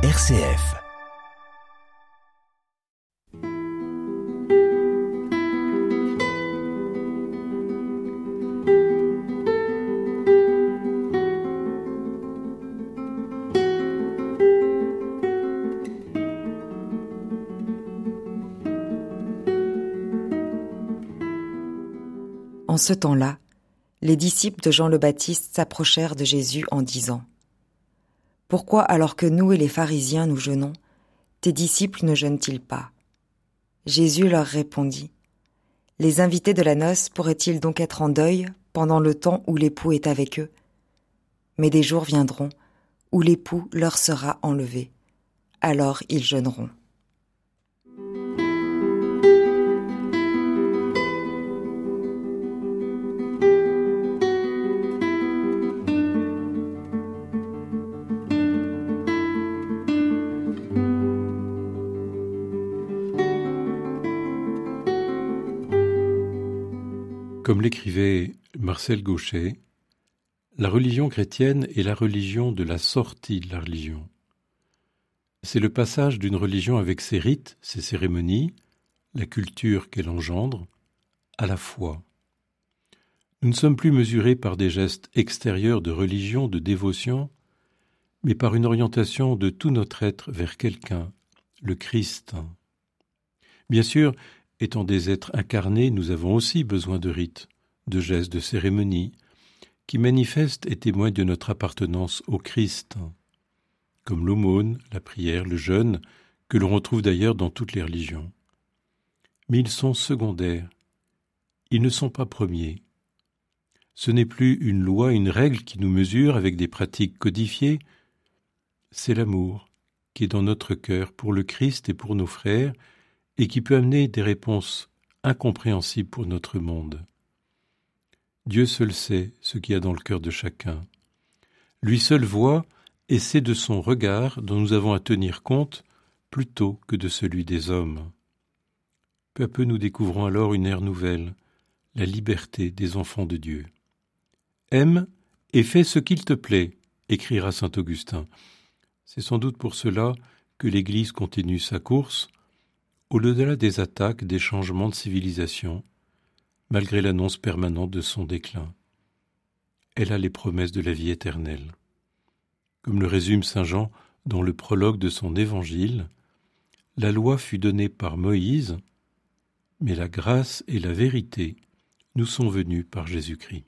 RCF. En ce temps-là, les disciples de Jean le Baptiste s'approchèrent de Jésus en disant Pourquoi alors que nous et les pharisiens nous jeûnons, tes disciples ne jeûnent-ils pas? Jésus leur répondit Les invités de la noce pourraient-ils donc être en deuil pendant le temps où l'époux est avec eux? Mais des jours viendront où l'époux leur sera enlevé. Alors ils jeûneront. Comme l'écrivait Marcel Gauchet, la religion chrétienne est la religion de la sortie de la religion. C'est le passage d'une religion avec ses rites, ses cérémonies, la culture qu'elle engendre, à la foi. Nous ne sommes plus mesurés par des gestes extérieurs de religion, de dévotion, mais par une orientation de tout notre être vers quelqu'un, le Christ. Bien sûr, Étant des êtres incarnés, nous avons aussi besoin de rites, de gestes, de cérémonies, qui manifestent et témoignent de notre appartenance au Christ, comme l'aumône, la prière, le jeûne, que l'on retrouve d'ailleurs dans toutes les religions. Mais ils sont secondaires, ils ne sont pas premiers. Ce n'est plus une loi, une règle qui nous mesure avec des pratiques codifiées, c'est l'amour qui est dans notre cœur pour le Christ et pour nos frères, et qui peut amener des réponses incompréhensibles pour notre monde. Dieu seul sait ce qu'il y a dans le cœur de chacun. Lui seul voit, et c'est de son regard dont nous avons à tenir compte plutôt que de celui des hommes. Peu à peu nous découvrons alors une ère nouvelle, la liberté des enfants de Dieu. Aime et fais ce qu'il te plaît, écrira saint Augustin. C'est sans doute pour cela que l'Église continue sa course, au-delà des attaques, des changements de civilisation, malgré l'annonce permanente de son déclin, elle a les promesses de la vie éternelle. Comme le résume Saint Jean dans le prologue de son évangile, la loi fut donnée par Moïse, mais la grâce et la vérité nous sont venues par Jésus-Christ.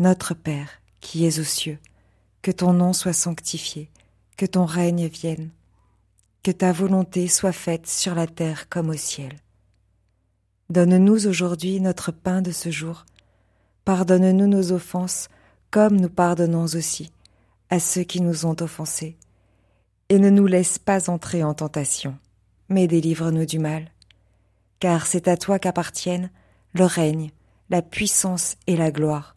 Notre Père, qui es aux cieux, que ton nom soit sanctifié, que ton règne vienne, que ta volonté soit faite sur la terre comme au ciel. Donne-nous aujourd'hui notre pain de ce jour. Pardonne-nous nos offenses, comme nous pardonnons aussi à ceux qui nous ont offensés. Et ne nous laisse pas entrer en tentation, mais délivre-nous du mal. Car c'est à toi qu'appartiennent le règne, la puissance et la gloire